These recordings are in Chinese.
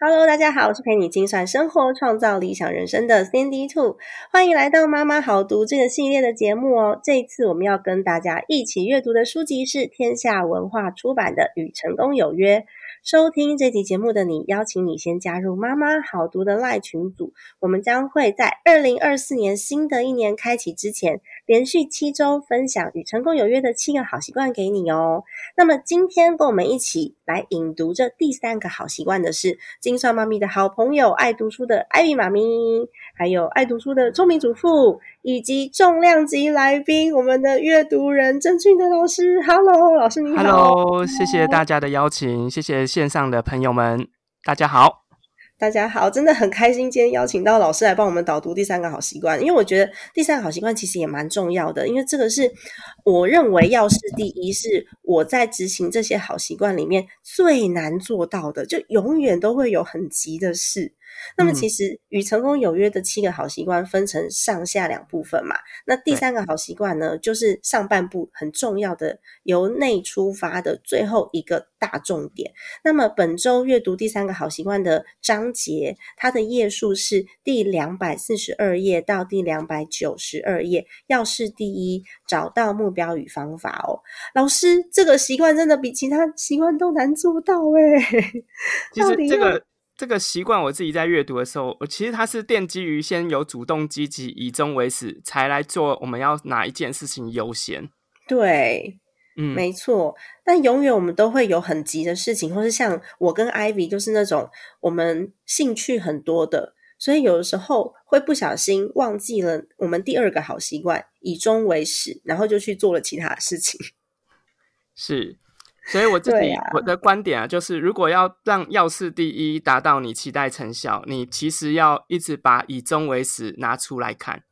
Hello，大家好，我是陪你精算生活、创造理想人生的 Cindy Two，欢迎来到妈妈好读这个系列的节目哦。这一次我们要跟大家一起阅读的书籍是天下文化出版的《与成功有约》。收听这集节目的你，邀请你先加入妈妈好读的赖群组。我们将会在二零二四年新的一年开启之前，连续七周分享与成功有约的七个好习惯给你哦。那么今天跟我们一起来引读这第三个好习惯的是精算妈咪的好朋友，爱读书的艾米妈咪，还有爱读书的聪明主妇，以及重量级来宾，我们的阅读人郑俊的老师。Hello，老师你好。Hello，谢谢大家的邀请，谢谢线上的朋友们，大家好。大家好，真的很开心今天邀请到老师来帮我们导读第三个好习惯，因为我觉得第三个好习惯其实也蛮重要的，因为这个是我认为要事第一，是我在执行这些好习惯里面最难做到的，就永远都会有很急的事。那么，嗯其实与成功有约的七个好习惯分成上下两部分嘛。那第三个好习惯呢，就是上半部很重要的由内出发的最后一个大重点。那么本周阅读第三个好习惯的章节，它的页数是第两百四十二页到第两百九十二页。要事第一，找到目标与方法哦。老师，这个习惯真的比其他习惯都难做到诶。其到底这个这个习惯，我自己在阅读的时候，我其实它是奠基于先有主动积极，以终为始，才来做我们要哪一件事情优先。对，嗯，没错，但永远我们都会有很急的事情，或是像我跟 Ivy 就是那种我们兴趣很多的，所以有的时候会不小心忘记了我们第二个好习惯，以终为始，然后就去做了其他的事情。是。所以我自己、我的观点啊，就是如果要让要事第一达到你期待成效，你其实要一直把以终为始拿出来看。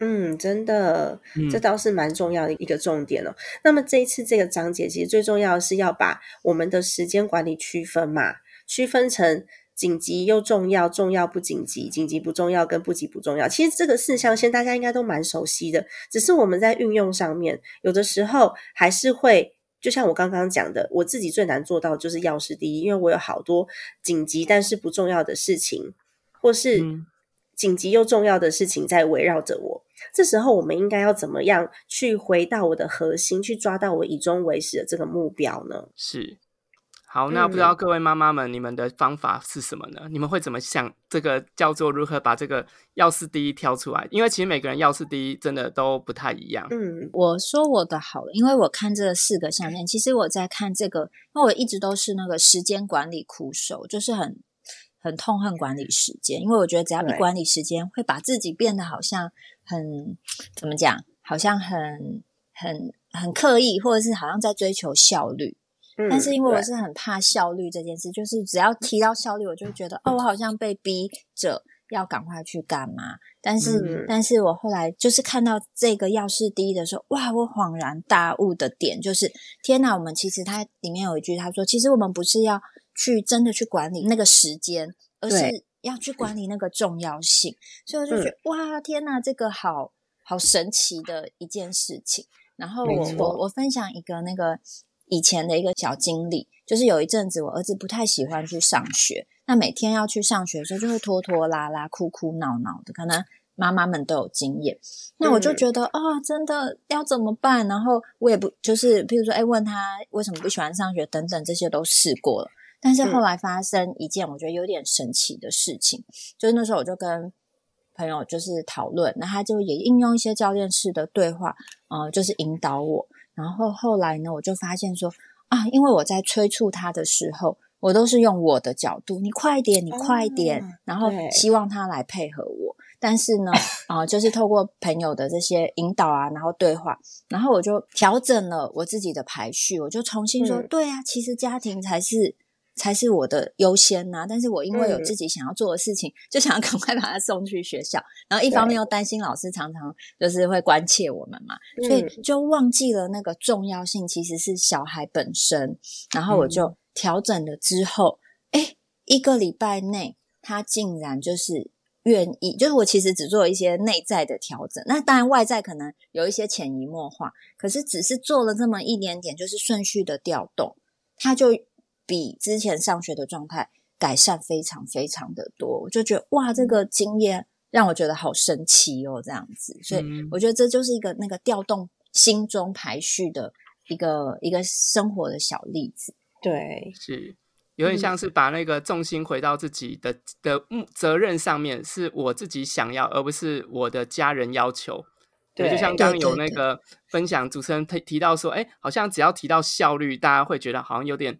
嗯，真的，嗯这倒是蛮重要的一个重点哦。那么这一次这个章节，其实最重要的是要把我们的时间管理区分嘛，区分成紧急又重要，重要不紧急，紧急不重要跟不急不重要。其实这个四象限大家应该都蛮熟悉的，只是我们在运用上面，有的时候还是会。就像我刚刚讲的，我自己最难做到就是要事第一，因为我有好多紧急但是不重要的事情，或是嗯紧急又重要的事情在围绕着我。这时候我们应该要怎么样去回到我的核心，去抓到我以终为始的这个目标呢？是。好，那不知道嗯各位妈妈们，你们的方法是什么呢？你们会怎么想？这个叫做如何把这个要事第一挑出来？因为其实每个人要事第一真的都不太一样。嗯我说我的好了，因为我看这四个项链，其实我在看这个，因为我一直都是那个时间管理苦手，就是很很痛恨管理时间，因为我觉得只要一管理时间，会把自己变得好像很怎么讲，好像很很很刻意，或者是好像在追求效率。嗯，但是因为我是很怕效率这件事，就是只要提到效率，我就觉得哦，我好像被逼着要赶快去干嘛。但是，嗯但是我后来就是看到这个要事第一的时候，哇，我恍然大悟的点就是，天哪，我们其实它里面有一句，他说，其实我们不是要去真的去管理那个时间，而是要去管理那个重要性。所以我就觉得，哇，天哪，这个好好神奇的一件事情。然后我我我分享一个那个以前的一个小经历，就是有一阵子我儿子不太喜欢去上学，那每天要去上学的时候就会拖拖拉拉、哭哭闹闹的，可能妈妈们都有经验。那我就嗯觉得啊、真的要怎么办？然后我也不就是，譬如说，哎，问他为什么不喜欢上学等等，这些都试过了。但是后来发生一件我觉得有点神奇的事情，就是那时候我就跟朋友就是讨论，那他就也应用一些教练式的对话，呃，就是引导我。然后后来呢，我就发现说啊，因为我在催促他的时候，我都是用我的角度，你快点，你快点，哦然后希望他来配合我。但是呢，啊、就是透过朋友的这些引导啊，然后对话，然后我就调整了我自己的排序，我就重新说，嗯对啊，其实家庭才是才是我的优先呐、但是我因为有嗯。自己想要做的事情，就想要赶快把他送去学校，然后一方面又担心老师常常就是会关切我们嘛，所以嗯。就忘记了那个重要性其实是小孩本身。然后我嗯。就调整了之后，哎、一个礼拜内他竟然就是。愿意，就是我其实只做一些内在的调整，那当然外在可能有一些潜移默化，可是只是做了这么一点点，就是顺序的调动，他就比之前上学的状态改善非常非常的多。我就觉得哇，这个经验让我觉得好神奇哦，这样子。所以我觉得这就是一个那个调动心中排序的一个一个生活的小例子。对，是。有点像是把那个重心回到自己的的责任上面，是我自己想要，而不是我的家人要求。对，就像刚有那个分享，主持人提提到说，哎，好像只要提到效率，大家会觉得好像有点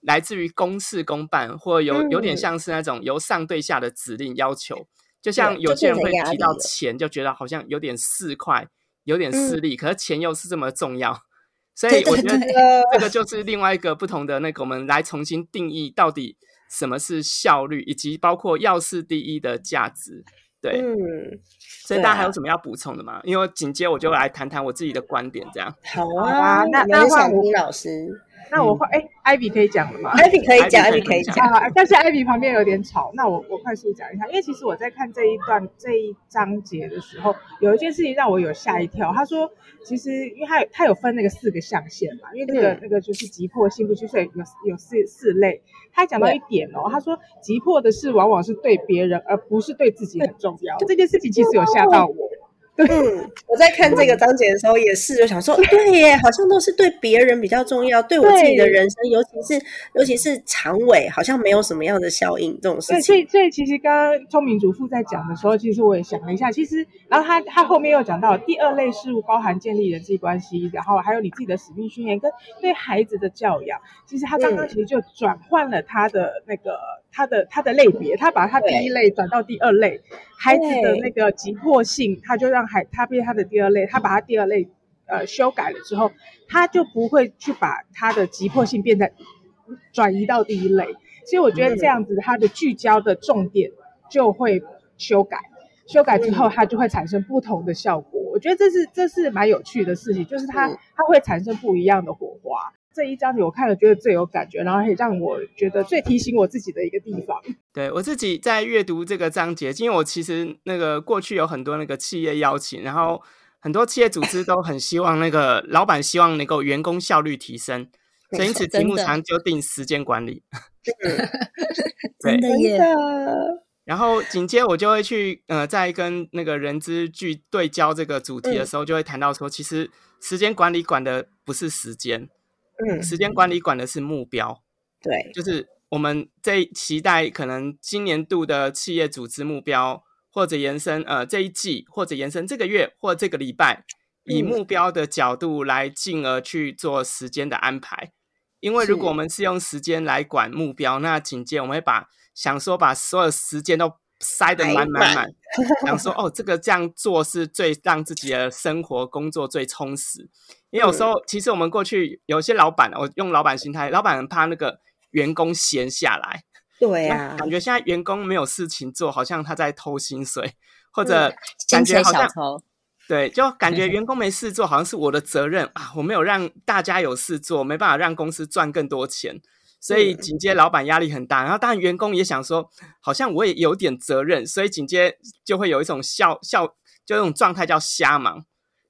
来自于公事公办，或有有点像是那种由上对下的指令要求。就像有些人会提到钱，就觉得好像有点市侩，有点势利，可是钱又是这么重要。所以我觉得这个就是另外一个不同的那个，我们来重新定义到底什么是效率，以及包括要事第一的价值。对，嗯，所以大家还有什么要补充的吗？因为紧接我就来谈谈我自己的观点，这样。好啊，那那换吴老师。那我快哎，艾比可以讲了吗？艾比可以讲，艾比可以讲。但是艾比旁边有点吵，那我我快速讲一下。因为其实我在看这一段这一章节的时候，有一件事情让我有吓一跳。他说，其实因为他他有分那个四个象限嘛，因为那个那个就是急迫性不虚，所以有有四四类。他讲到一点哦，他说急迫的事往往是对别人，而不是对自己很重要。这件事情其实有吓到我。嗯，我在看这个章节的时候也是，就想说，对耶，好像都是对别人比较重要，对我自己的人生，尤其是尤其是长尾，好像没有什么样的效应这种事情。所以，所以其实刚刚聪明主妇在讲的时候，其实我也想了一下，其实，然后他他后面又讲到第二类事物，包含建立人际关系，然后还有你自己的使命训练跟对孩子的教养。其实他刚刚其实就转换了他的那个。他的他的类别，他把他第一类转到第二类，孩子的那个急迫性，他就让孩他变他的第二类，他把他第二类呃修改了之后，他就不会去把他的急迫性变在转移到第一类，所以我觉得这样子他的聚焦的重点就会修改，修改之后它就会产生不同的效果，我觉得这是这是蛮有趣的事情，就是它它会产生不一样的火花。这一章节我看了，觉得最有感觉，然后也让我觉得最提醒我自己的一个地方。对我自己在阅读这个章节，因为我其实那个过去有很多那个企业邀请，然后很多企业组织都很希望那个老板希望能够员工效率提升，所以因此题目常就定时间管理。真的耶。然后紧接我就会去呃，在跟那个人资去对焦这个主题的时候，就会谈到说，其实时间管理管的不是时间。嗯，时间管理管的是目标，对，就是我们在期待可能今年度的企业组织目标，或者延伸呃这一季，或者延伸这个月或这个礼拜，以目标的角度来进而去做时间的安排。因为如果我们是用时间来管目标，那紧接我们会把想说把所有时间都塞得满满满，想说哦这个这样做是最让自己的生活工作最充实。因为有时候，其实我们过去有些老板，我用老板心态，老板很怕那个员工闲下来，对呀，感觉现在员工没有事情做，好像他在偷薪水，或者感觉好像对，就感觉员。工没事做，好像是我的责任啊，我没有让大家有事做，没办法让公司赚更多钱，所以紧接老板压力很大，然后当然员工也想说，好像我也有点责任，所以紧接就会有一种笑笑，就那种状态叫瞎忙。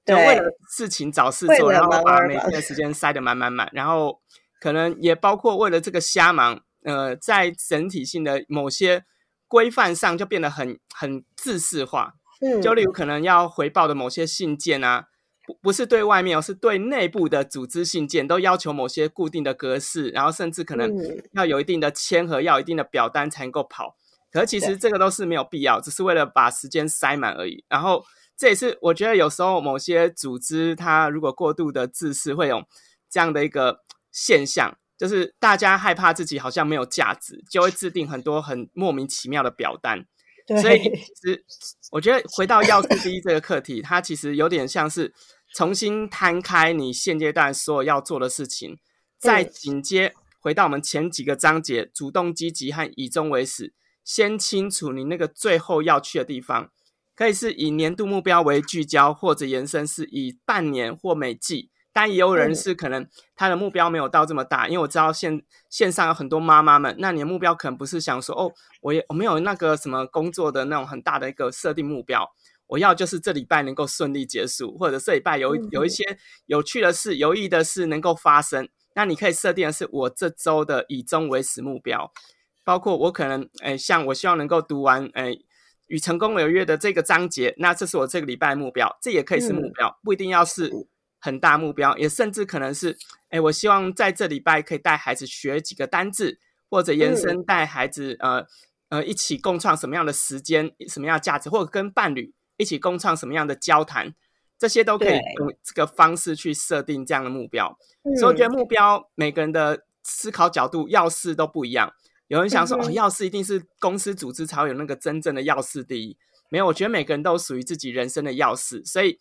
就为了事情找事做，然后把每天的时间塞得满满满，然后可能也包括为了这个瞎忙，呃，在整体性的某些规范上就变得很很自式化。嗯，就例如可能要回报的某些信件啊，不不是对外面，而是对内部的组织信件，都要求某些固定的格式，然后甚至可能要有一定的签合，要一定的表单才能够跑。可是其实这个都是没有必要，只是为了把时间塞满而已。然后。这也是我觉得有时候某些组织，它如果过度的自私，会有这样的一个现象，就是大家害怕自己好像没有价值，就会制定很多很莫名其妙的表单。所以其实我觉得回到要素第一这个课题，它其实有点像是重新摊开你现阶段所有要做的事情，再紧接回到我们前几个章节，主动积极和以终为始，先清楚你那个最后要去的地方。可以是以年度目标为聚焦，或者延伸是以半年或每季，但也有人是可能他的目标没有到这么大，因为我知道线线上有很多妈妈们，那你的目标可能不是想说哦，我也我没有那个什么工作的那种很大的一个设定目标，我要就是这礼拜能够顺利结束，或者这礼拜有有一些有趣的事、有意义的事能够发生，那你可以设定的是我这周的以终为始目标。包括我可能，诶，像我希望能够读完，诶，与成功有约的这个章节，那这是我这个礼拜的目标，这也可以是目标，不一定要是很大目标，也甚至可能是，哎，我希望在这礼拜可以带孩子学几个单字，或者延伸带孩子，呃呃，一起共创什么样的时间，什么样的价值，或者跟伴侣一起共创什么样的交谈，这些都可以用这个方式去设定这样的目标。所以我觉得目标每个人的思考角度、要事都不一样。有人想说，哦，要事一定是公司组织才会有那个真正的要事第一。没有，我觉得每个人都属于自己人生的要事，所以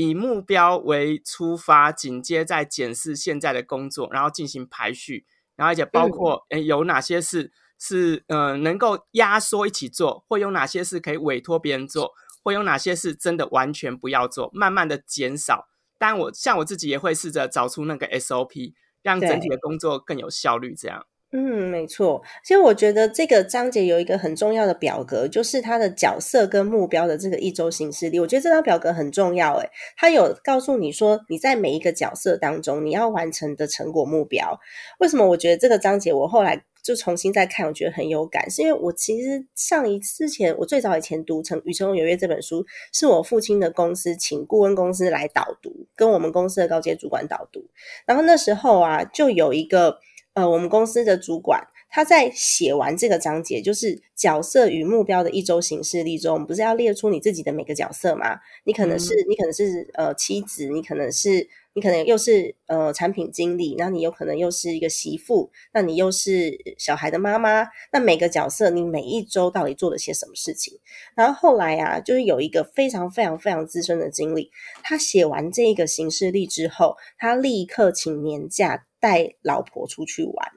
以目标为出发，紧接在检视现在的工作，然后进行排序，然后而且包括，诶有哪些事是呃能够压缩一起做，或有哪些事可以委托别人做，或有哪些事真的完全不要做，慢慢的减少。但我像我自己也会试着找出那个 SOP，让整体的工作更有效率，这样。嗯，没错。其实我觉得这个章节有一个很重要的表格，就是它的角色跟目标的这个一周行事历。我觉得这张表格很重要，诶它有告诉你说你在每一个角色当中你要完成的成果目标。为什么我觉得这个章节我后来就重新再看，我觉得很有感，是因为我其实上一之前我最早以前读《成与成有约》这本书，是我父亲的公司请顾问公司来导读，跟我们公司的高阶主管导读。然后那时候啊，就有一个。呃，我们公司的主管他在写完这个章节，就是角色与目标的一周行事历中，我们不是要列出你自己的每个角色吗？你可能是你可能是呃妻子，你可能是你可能又是呃产品经理，那你有可能又是一个媳妇，那你又是小孩的妈妈。那每个角色你每一周到底做了些什么事情？然后后来啊，就是有一个非常非常非常资深的经理，他写完这个行事历之后，他立刻请年假。带老婆出去玩，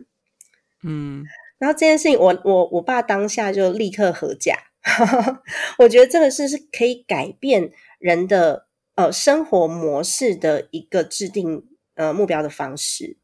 嗯，然后这件事情，我我我爸当下就立刻合假。我觉得这个是是可以改变人的呃生活模式的一个制定呃目标的方式。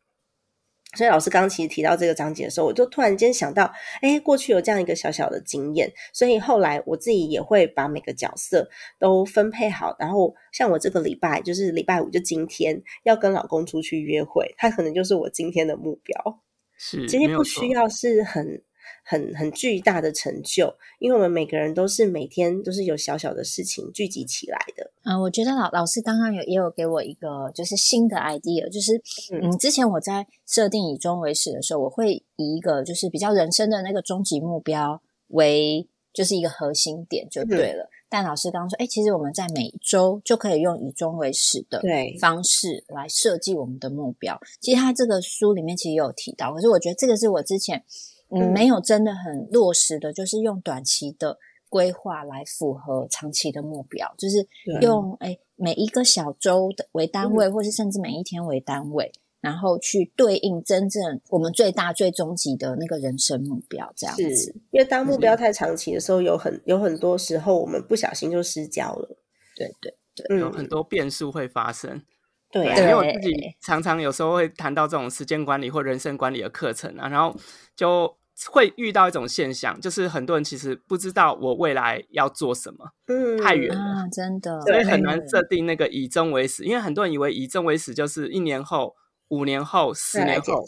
所以老师刚刚其实提到这个章节的时候，我就突然间想到，哎，过去有这样一个小小的经验，所以后来我自己也会把每个角色都分配好。然后像我这个礼拜，就是礼拜五就今天要跟老公出去约会，他可能就是我今天的目标。是，其实不需要是很。很很巨大的成就，因为我们每个人都是每天都是有小小的事情聚集起来的。嗯，我觉得老老师刚刚有也有给我一个就是新的 idea，就是嗯，之前我在设定以终为始的时候，我会以一个就是比较人生的那个终极目标为就是一个核心点就对了。但老师刚刚说，哎，其实我们在每周就可以用以终为始的方式来设计我们的目标。其实他这个书里面其实有提到，可是我觉得这个是我之前。嗯，没有真的很落实的，就是用短期的规划来符合长期的目标，就是用哎每一个小周的为单位，或是甚至每一天为单位，然后去对应真正我们最大最终极的那个人生目标。这样子，因为当目标太长期的时候，有很有很多时候我们不小心就失焦了。对对对，有很多变数会发生。对，因为我自己常常有时候会谈到这种时间管理或人生管理的课程啊，然后就会遇到一种现象，就是很多人其实不知道我未来要做什么，嗯，太远了，真的，所以很难设定那个以终为始。因为很多人以为以终为始就是一年后、五年后、十年后，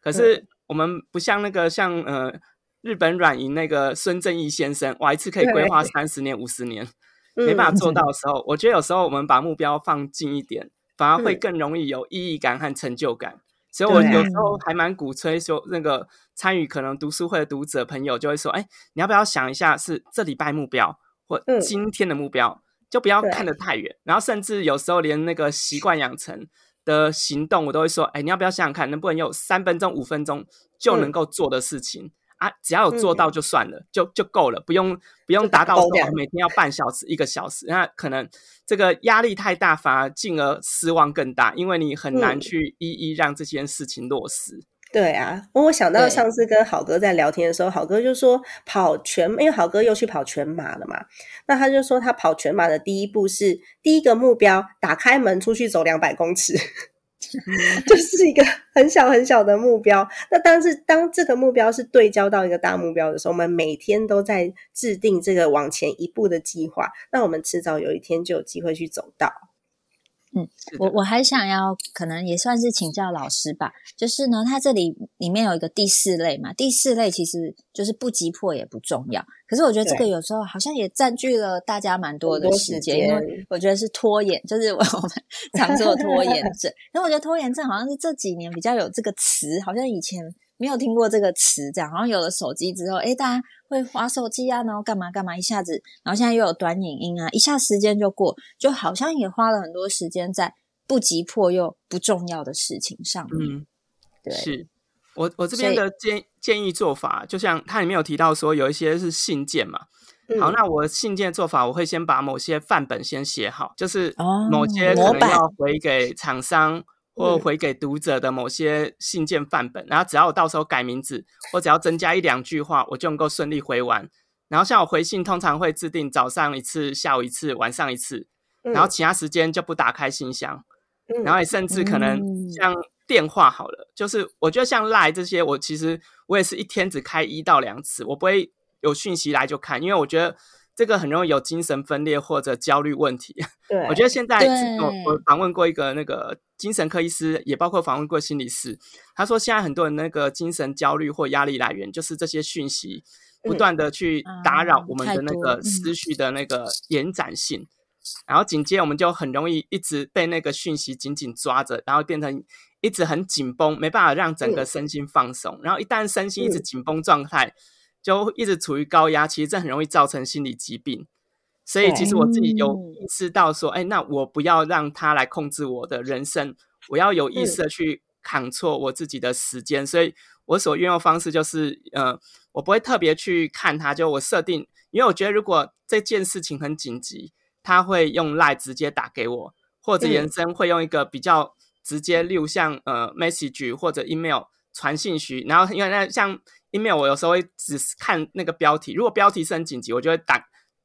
可是我们不像那个像呃日本软银那个孙正义先生，哇，一次可以规划三十年、五十年，没办法做到的时候，我觉得有时候我们把目标放近一点。反而会更容易有意义感和成就感，所以我有时候还蛮鼓吹说，那个参与可能读书会的读者朋友就会说，哎，你要不要想一下是这礼拜目标或今天的目标，就不要看得太远。然后甚至有时候连那个习惯养成的行动，我都会说，哎，你要不要想想看，能不能有三分钟、五分钟就能够做的事情。啊，只要有做到就算了，就就够了，不用不用达到说每天要半小时、一个小时，那可能这个压力太大，反而进而失望更大，因为你很难去一一让这件事情落实。对啊，我想到上次跟好哥在聊天的时候，好哥就说跑全，因为好哥又去跑全马了嘛，那他就说他跑全马的第一步是第一个目标，打开门出去走两百公尺。就是一个很小很小的目标。那但是当这个目标是对焦到一个大目标的时候，我们每天都在制定这个往前一步的计划。那我们迟早有一天就有机会去走到。嗯，我我还想要，可能也算是请教老师吧。就是呢，它这里里面有一个第四类嘛，第四类其实就是不急迫也不重要。可是我觉得这个有时候好像也占据了大家蛮多的时间，因为我觉得是拖延，就是我们常说的拖延症。因为我觉得拖延症好像是这几年比较有这个词，好像以前。没有听过这个词，这样好像有了手机之后，哎，大家会划手机啊，然后干嘛干嘛，一下子，然后现在又有短影音啊，一下时间就过，就好像也花了很多时间在不急迫又不重要的事情上面。嗯，对，是我我这边的建建议做法，就像它里面有提到说，有一些是信件嘛。好，那我信件做法，我会先把某些范本先写好，就是某些可能要回给厂商。或回给读者的某些信件范本，然后只要我到时候改名字，我只要增加一两句话，我就能够顺利回完。然后像我回信，通常会制定早上一次、下午一次、晚上一次，然后其他时间就不打开信箱。然后也甚至可能像电话好了，就是我觉得像赖这些，我其实我也是一天只开一到两次，我不会有讯息来就看，因为我觉得。这个很容易有精神分裂或者焦虑问题。对，我觉得现在我我访问过一个那个精神科医师，也包括访问过心理师，他说现在很多人那个精神焦虑或压力来源就是这些讯息不断的去打扰我们的那个思绪的那个延展性，然后紧接我们就很容易一直被那个讯息紧紧抓着，然后变成一直很紧绷，没办法让整个身心放松，然后一旦身心一直紧绷状态。就一直处于高压，其实这很容易造成心理疾病。所以其实我自己有意识到说，哎，那我不要让他来控制我的人生，我要有意识的去扛错我自己的时间。所以我所运用方式就是，呃，我不会特别去看他，就我设定，因为我觉得如果这件事情很紧急，他会用 Line 直接打给我，或者延伸会用一个比较直接，例如像呃 message 或者 email 传信息，然后因为那像。Email 我有时候会只是看那个标题，如果标题是很紧急，我就会打，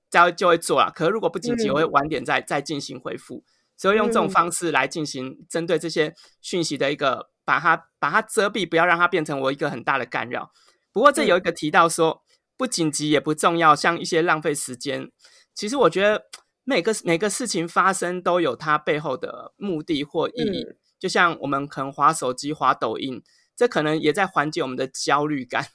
就就会做了。可是如果不紧急，我会晚点再再进行回复。所以用这种方式来进行针对这些讯息的一个把它把它遮蔽，不要让它变成我一个很大的干扰。不过这有一个提到说不紧急也不重要，像一些浪费时间。其实我觉得每个每个事情发生都有它背后的目的或意义。就像我们可能滑手机、滑抖音，这可能也在缓解我们的焦虑感。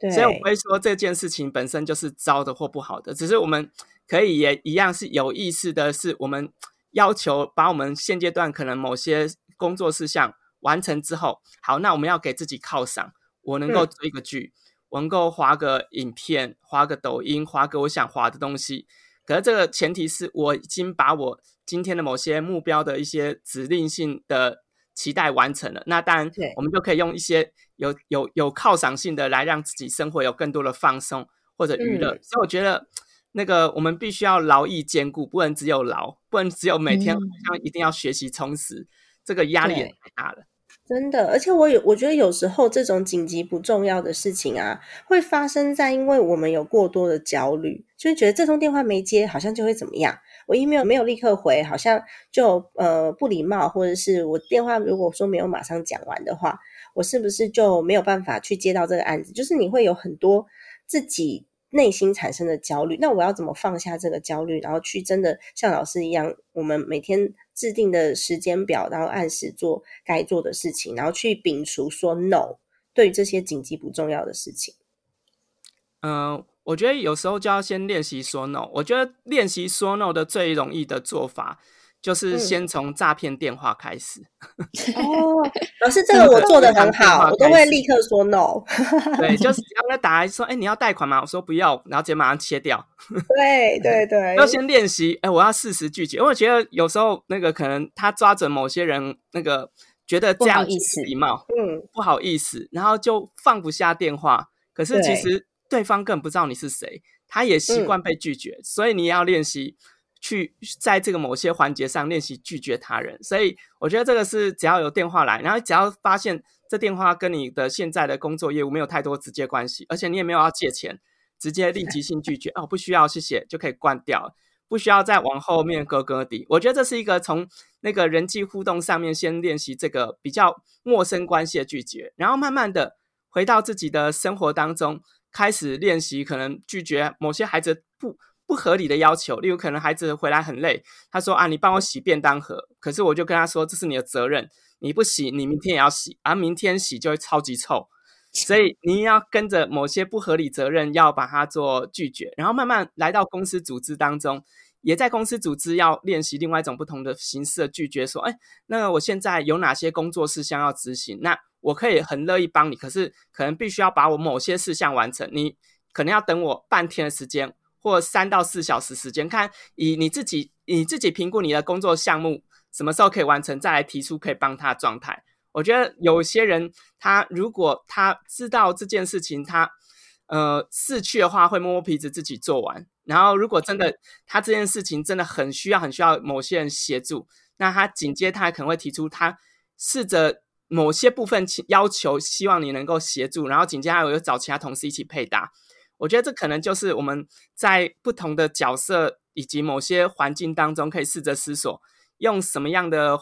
所以我不会说这件事情本身就是糟的或不好的，只是我们可以也一样是有意识的，是我们要求把我们现阶段可能某些工作事项完成之后，好，那我们要给自己犒赏，我能够追个剧，我能够划个影片，划个抖音，划个我想划的东西。可是这个前提是我已经把我今天的某些目标的一些指令性的。期待完成了，那当然，我们就可以用一些有有有犒赏性的来让自己生活有更多的放松或者娱乐。所以我觉得，那个我们必须要劳逸兼顾，不能只有劳，不能只有每天好像一定要学习充实，这个压力也太大了。真的，而且我有，我觉得有时候这种紧急不重要的事情啊，会发生在因为我们有过多的焦虑，就会觉得这通电话没接，好像就会怎么样。我 email 没有立刻回，好像就呃不礼貌，或者是我电话如果说没有马上讲完的话，我是不是就没有办法去接到这个案子？就是你会有很多自己内心产生的焦虑。那我要怎么放下这个焦虑，然后去真的像老师一样，我们每天制定的时间表，然后按时做该做的事情，然后去摒除说 no 对于这些紧急不重要的事情。嗯。我觉得有时候就要先练习说 no。我觉得练习说 no 的最容易的做法，就是先从诈骗电话开始。哦，老师，这个我做的很好，我都会立刻说 no。对，就是刚刚打来说，哎，你要贷款吗？我说不要，然后直接马上切掉。对 对对，要先练习。哎，我要适时拒绝，因为我觉得有时候那个可能他抓准某些人那个觉得这样礼貌，嗯，不好意思，然后就放不下电话。可是其实。对方根本不知道你是谁，他也习惯被拒绝，所以你也要练习去在这个某些环节上练习拒绝他人。所以我觉得这个是只要有电话来，然后只要发现这电话跟你的现在的工作业务没有太多直接关系，而且你也没有要借钱，直接立即性拒绝哦，不需要，谢谢就可以关掉，不需要再往后面咯咯的。我觉得这是一个从那个人际互动上面先练习这个比较陌生关系的拒绝，然后慢慢的回到自己的生活当中。开始练习，可能拒绝某些孩子不不合理的要求，例如可能孩子回来很累，他说啊，你帮我洗便当盒，可是我就跟他说这是你的责任，你不洗，你明天也要洗，而明天洗就会超级臭，所以 你要跟着某些不合理责任要把它做拒绝，然后慢慢来到公司组织当中，也在公司组织要练习另外一种不同的形式的拒绝，说，哎，那我现在有哪些工作事项要执行？那我可以很乐意帮你，可是可能必须要把我某些事项完成，你可能要等我半天的时间。或三到四小时时间，看以你自己你自己评估你的工作项目什么时候可以完成，再来提出可以帮他的状态。我觉得有些人他如果他知道这件事情，他呃逝去的话会摸摸鼻子自己做完。然后如果真的他这件事情真的很需要很需要某些人协助，那他紧接他可能会提出他试着某些部分要求，希望你能够协助，然后紧接着又找其他同事一起配搭。我觉得这可能就是我们在不同的角色以及某些环境当中，可以试着思索，用什么样的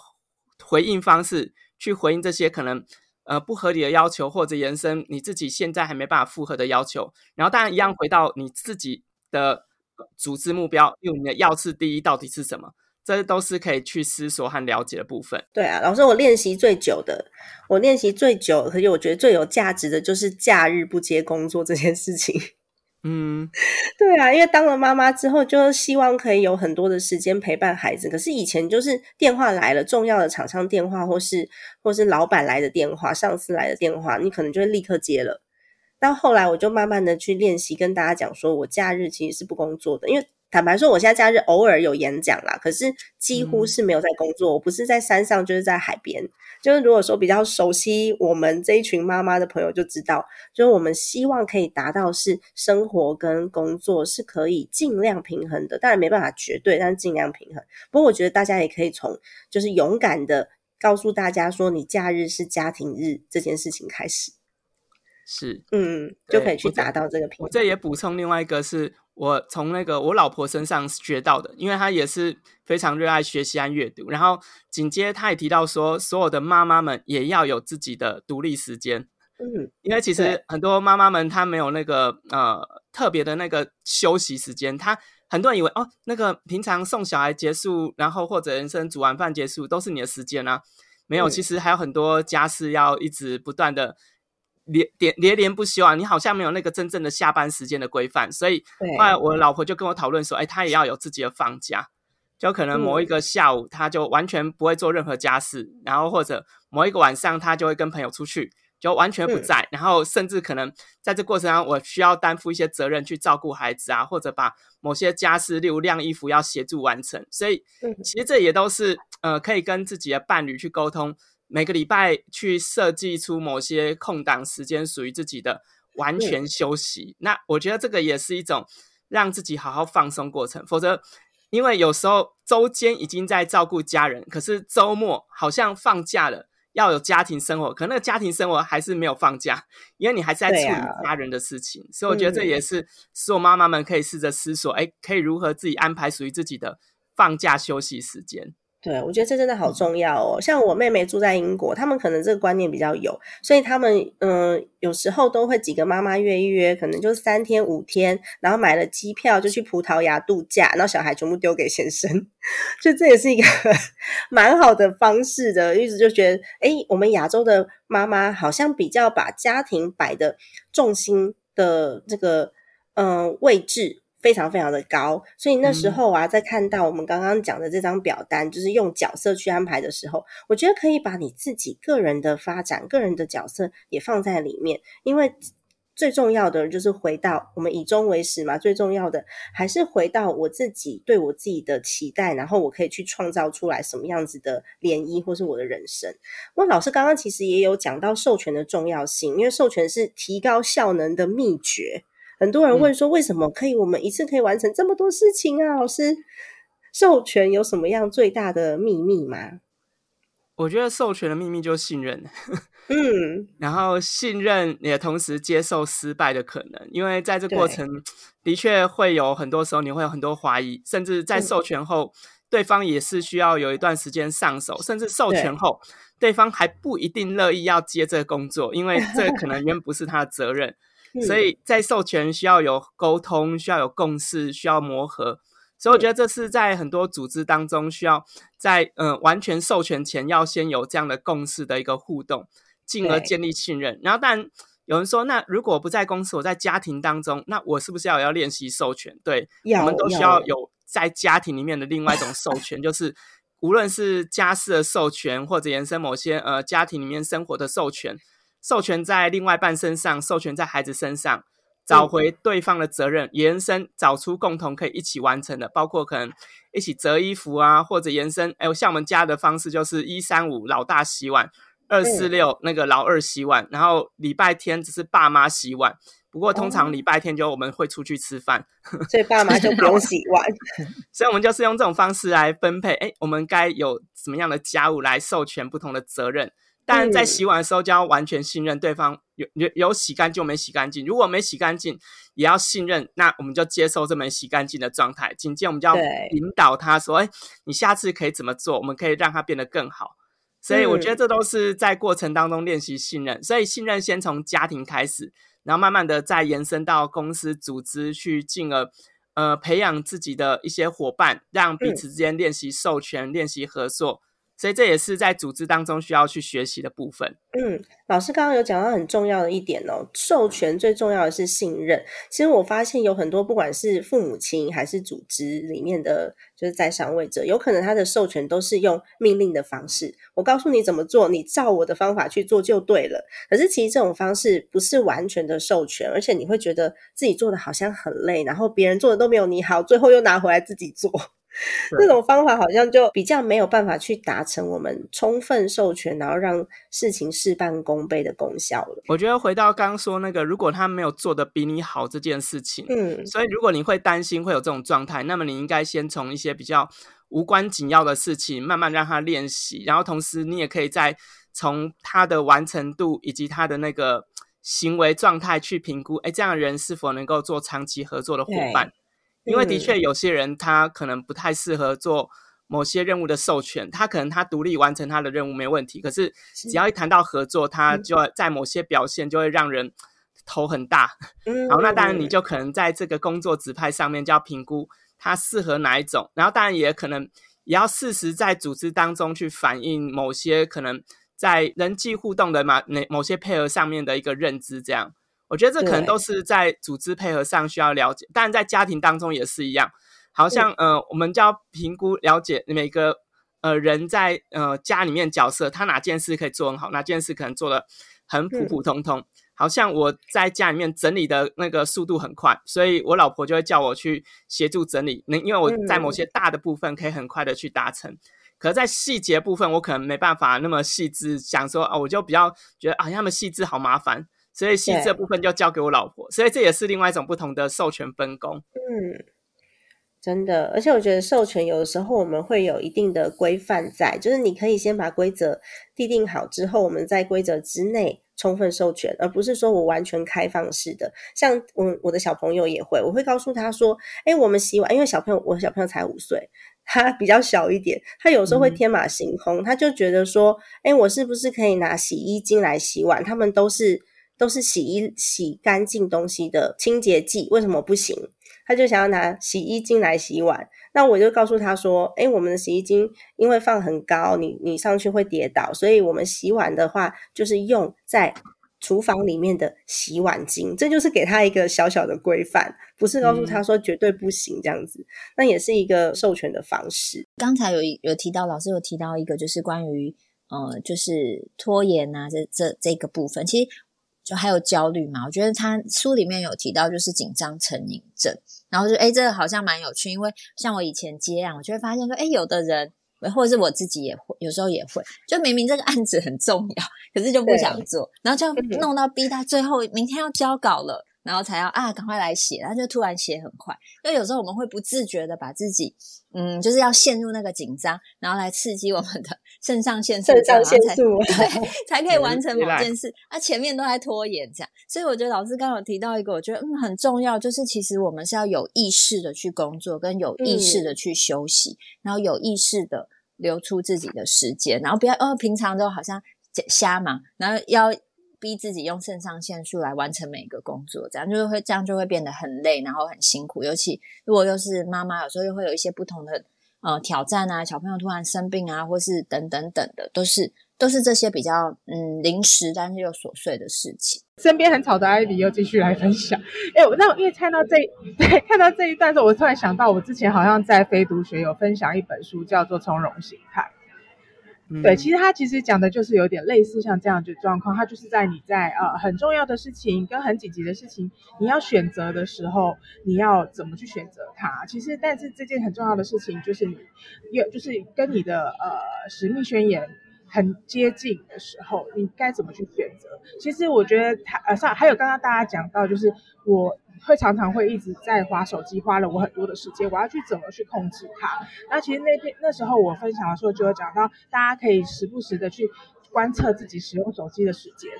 回应方式去回应这些可能呃不合理的要求，或者延伸你自己现在还没办法复合的要求。然后当然一样回到你自己的组织目标，用你的要事第一到底是什么，这都是可以去思索和了解的部分。对啊，老师，我练习最久的，我练习最久，而且我觉得最有价值的就是假日不接工作这件事情。嗯，对啊，因为当了妈妈之后，就希望可以有很多的时间陪伴孩子。可是以前就是电话来了，重要的厂商电话，或是或是老板来的电话、上司来的电话，你可能就会立刻接了。到后来，我就慢慢的去练习，跟大家讲说，我假日其实是不工作的，因为。坦白说，我现在假日偶尔有演讲啦，可是几乎是没有在工作。我不是在山上，就是在海边。就是如果说比较熟悉我们这一群妈妈的朋友就知道，就是我们希望可以达到是生活跟工作是可以尽量平衡的。当然没办法绝对，但是尽量平衡。不过我觉得大家也可以从就是勇敢的告诉大家说，你假日是家庭日这件事情开始，是嗯，就可以去达到这个平衡。我这也补充另外一个是。我从那个我老婆身上学到的，因为她也是非常热爱学习和阅读。然后紧接她也提到说，所有的妈妈们也要有自己的独立时间。嗯，因为其实很多妈妈们她没有那个呃特别的那个休息时间。她很多人以为哦，那个平常送小孩结束，然后或者人生煮完饭结束都是你的时间啊。没有，其实还有很多家事要一直不断的。连连连连不休啊！你好像没有那个真正的下班时间的规范，所以后来我老婆就跟我讨论说：“哎，她也要有自己的放假，就可能某一个下午，她就完全不会做任何家事，然后或者某一个晚上，她就会跟朋友出去，就完全不在，然后甚至可能在这过程中，我需要担负一些责任去照顾孩子啊，或者把某些家事，例如晾衣服，要协助完成。所以其实这也都是呃，可以跟自己的伴侣去沟通。”每个礼拜去设计出某些空档时间，属于自己的完全休息。那我觉得这个也是一种让自己好好放松过程。否则，因为有时候周间已经在照顾家人，可是周末好像放假了，要有家庭生活，可那个家庭生活还是没有放假，因为你还是在处理家人的事情。所以我觉得这也是所有妈妈们可以试着思索：哎，可以如何自己安排属于自己的放假休息时间。对，我觉得这真的好重要哦。像我妹妹住在英国，他们可能这个观念比较有，所以他们嗯，有时候都会几个妈妈约一约，可能就三天五天，然后买了机票就去葡萄牙度假，然后小孩全部丢给先生，就这也是一个 蛮好的方式的。一直就觉得，哎，我们亚洲的妈妈好像比较把家庭摆的重心的这个嗯位置。非常非常的高，所以那时候啊，在看到我们刚刚讲的这张表单，就是用角色去安排的时候，我觉得可以把你自己个人的发展、个人的角色也放在里面，因为最重要的就是回到我们以终为始嘛，最重要的还是回到我自己对我自己的期待，然后我可以去创造出来什么样子的涟漪，或是我的人生。我老师刚刚其实也有讲到授权的重要性，因为授权是提高效能的秘诀。很多人问说，为什么可以我们一次可以完成这么多事情啊？老师，授权有什么样最大的秘密吗？我觉得授权的秘密就是信任，嗯，然后信任也同时接受失败的可能，因为在这过程的确会有很多时候你会有很多怀疑，甚至在授权后，对方也是需要有一段时间上手，甚至授权后，对方还不一定乐意要接这个工作，因为这可能 原不是他的责任。所以在授权需要有沟通，需要有共识，需要磨合。所以我觉得这是在很多组织当中需要在嗯完全授权前要先有这样的共识的一个互动，进而建立信任。然后，但有人说，那如果不在公司，我在家庭当中，那我是不是要要练习授权？对，我们都需要有在家庭里面的另外一种授权，就是无论是家事的授权，或者延伸某些呃家庭里面生活的授权，授权在另外半身上，授权在孩子身上。找回对方的责任，延伸找出共同可以一起完成的，包括可能一起折衣服啊，或者延伸，哎，像我们家的方式就是一三五老大洗碗，二四六那个老二洗碗，然后礼拜天只是爸妈洗碗。不过通常礼拜天就我们会出去吃饭，所以爸妈就不用洗碗。所以我们就是用这种方式来分配，哎，我们该有什么样的家务来授权不同的责任。但在洗碗的时候，就要完全信任对方有有有洗干净没洗干净。如果没洗干净，也要信任，那我们就接受这没洗干净的状态。紧接着，我们就要引导他说：“哎，你下次可以怎么做？我们可以让它变得更好。”所以，我觉得这都是在过程当中练习信任。所以，信任先从家庭开始，然后慢慢的再延伸到公司组织去，进而呃培养自己的一些伙伴，让彼此之间练习授权、练习合作。所以这也是在组织当中需要去学习的部分。嗯，老师刚刚有讲到很重要的一点哦，授权最重要的是信任。其实我发现有很多不管是父母亲还是组织里面的，就是在上位者，有可能他的授权都是用命令的方式，我告诉你怎么做，你照我的方法去做就对了。可是其实这种方式不是完全的授权，而且你会觉得自己做的好像很累，然后别人做的都没有你好，最后又拿回来自己做。这种方法好像就比较没有办法去达成我们充分授权，然后让事情事半功倍的功效了。我觉得回到刚刚说那个，如果他没有做的比你好这件事情，嗯，所以如果你会担心会有这种状态，那么你应该先从一些比较无关紧要的事情慢慢让他练习，然后同时你也可以在从他的完成度以及他的那个行为状态去评估，哎，这样的人是否能够做长期合作的伙伴。因为的确有些人他可能不太适合做某些任务的授权，他可能他独立完成他的任务没问题，可是只要一谈到合作，他就在某些表现就会让人头很大。好，那当然你就可能在这个工作指派上面就要评估他适合哪一种，然后当然也可能也要适时在组织当中去反映某些可能在人际互动的嘛哪某些配合上面的一个认知这样。我觉得这可能都是在组织配合上需要了解，当然在家庭当中也是一样。好像呃，我们就要评估了解每个呃人在呃家里面角色，他哪件事可以做很好，哪件事可能做的很普普通通。好像我在家里面整理的那个速度很快，所以我老婆就会叫我去协助整理。能因为我在某些大的部分可以很快的去达成，可在细节部分我可能没办法那么细致，想说啊，我就比较觉得啊，那么细致好麻烦。所以细这部分就交给我老婆，所以这也是另外一种不同的授权分工。嗯，真的，而且我觉得授权有的时候我们会有一定的规范在，就是你可以先把规则制定好之后，我们在规则之内充分授权，而不是说我完全开放式的。像我我的小朋友也会，我会告诉他说：“哎，我们洗碗，因为小朋友我小朋友才五岁，他比较小一点，他有时候会天马行空，他就觉得说：哎，我是不是可以拿洗衣精来洗碗？他们都是。”都是洗衣洗干净东西的清洁剂，为什么不行？他就想要拿洗衣精来洗碗。那我就告诉他说：“诶，我们的洗衣精因为放很高，你你上去会跌倒，所以我们洗碗的话就是用在厨房里面的洗碗巾。这就是给他一个小小的规范，不是告诉他说绝对不行这样子。那也是一个授权的方式。刚才有有提到，老师有提到一个，就是关于呃，就是拖延啊，这这这个部分，其实。就还有焦虑嘛？我觉得他书里面有提到，就是紧张成瘾症。然后就哎，这个好像蛮有趣，因为像我以前接案，我就会发现说，哎，有的人或者是我自己也会，有时候也会，就明明这个案子很重要，可是就不想做，然后就弄到逼到最后，明天要交稿了。然后才要啊，赶快来写，然后就突然写很快。因为有时候我们会不自觉的把自己，嗯，就是要陷入那个紧张，然后来刺激我们的肾上腺素，肾上腺素对，才可以完成某件事。那前面都在拖延这样，所以我觉得老师刚刚有提到一个，我觉得嗯很重要，就是其实我们是要有意识的去工作，跟有意识的去休息，然后有意识的留出自己的时间，然后不要呃平常都好像瞎忙，然后要。逼自己用肾上腺素来完成每一个工作，这样就会这样就会变得很累，然后很辛苦。尤其如果又是妈妈，有时候又会有一些不同的呃挑战啊，小朋友突然生病啊，或是等等等的，都是都是这些比较嗯临时但是又琐碎的事情。身边很吵的艾比又继续来分享。哎，那因为看到这 对看到这一段的时候，我突然想到，我之前好像在非读学有分享一本书，叫做《从容心态》。对，其实他其实讲的就是有点类似像这样的状况，他就是在你在呃很重要的事情跟很紧急的事情，你要选择的时候，你要怎么去选择它？其实，但是这件很重要的事情就是你有就是跟你的呃使命宣言很接近的时候，你该怎么去选择？其实我觉得他呃上还有刚刚大家讲到，就是我。会常常会一直在划手机，花了我很多的时间。我要去怎么去控制它？那其实那天那时候我分享的时候，就有讲到，大家可以时不时的去观测自己使用手机的时间，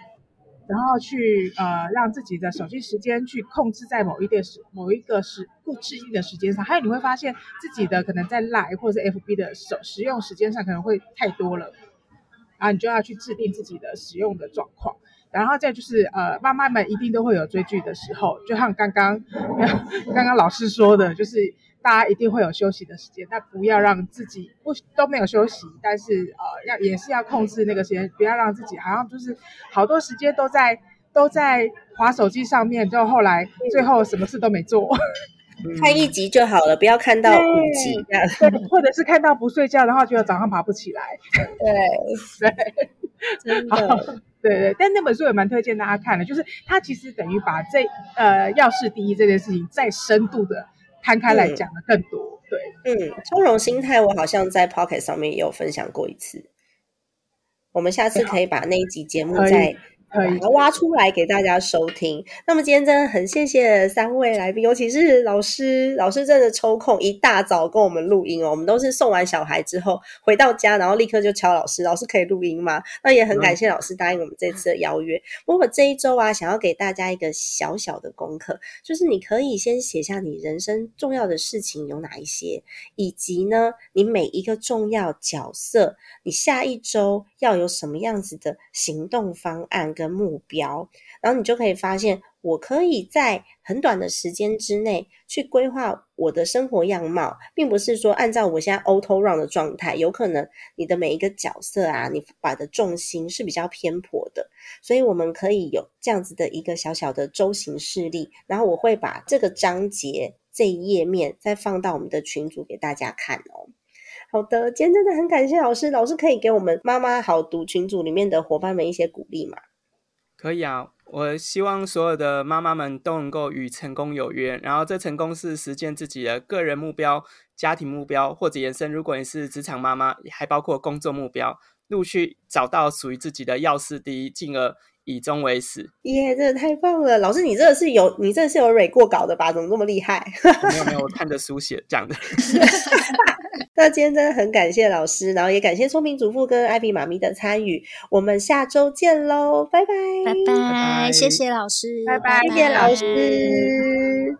然后去呃让自己的手机时间去控制在某一点时某一个时固制定的时间上。还有你会发现自己的可能在 Line 或者是 FB 的手使用时间上可能会太多了，然后你就要去制定自己的使用的状况。然后再就是，呃，妈妈们一定都会有追剧的时候，就像刚刚 刚刚老师说的，就是大家一定会有休息的时间，但不要让自己不都没有休息，但是呃，要也是要控制那个时间，不要让自己好像就是好多时间都在都在划手机上面，就后来最后什么事都没做。看一集就好了，不要看到五集这样，或者是看到不睡觉，然后觉得早上爬不起来。对对，真的。对对，但那本书也蛮推荐大家看的，就是它其实等于把这呃要事第一这件事情再深度的摊开来讲的更多。对，嗯，从容心态我好像在 Pocket 上面也有分享过一次，我们下次可以把那一集节目再。把它挖出来给大家收听。那么今天真的很谢谢三位来宾，尤其是老师，老师真的抽空一大早跟我们录音哦。我们都是送完小孩之后回到家，然后立刻就敲老师，老师可以录音吗？那也很感谢老师答应我们这次的邀约。不过这一周啊，想要给大家一个小小的功课，就是你可以先写下你人生重要的事情有哪一些，以及呢，你每一个重要角色，你下一周要有什么样子的行动方案跟。目标，然后你就可以发现，我可以在很短的时间之内去规划我的生活样貌，并不是说按照我现在 auto run 的状态，有可能你的每一个角色啊，你把的重心是比较偏颇的，所以我们可以有这样子的一个小小的周行事例，然后我会把这个章节这一页面再放到我们的群组给大家看哦。好的，今天真的很感谢老师，老师可以给我们妈妈好读群组里面的伙伴们一些鼓励吗？可以啊，我希望所有的妈妈们都能够与成功有约。然后，这成功是实现自己的个人目标、家庭目标，或者延伸。如果你是职场妈妈，还包括工作目标，陆续找到属于自己的要事第一，进而以终为始。耶，真的太棒了！老师，你这个是有你这个是有蕊过稿的吧？怎么这么厉害？没有没有，我看着书写讲的。那今天真的很感谢老师，然后也感谢聪明主妇跟艾比妈咪的参与。我们下周见喽，拜拜，拜拜，谢谢老师，拜拜，谢谢老师。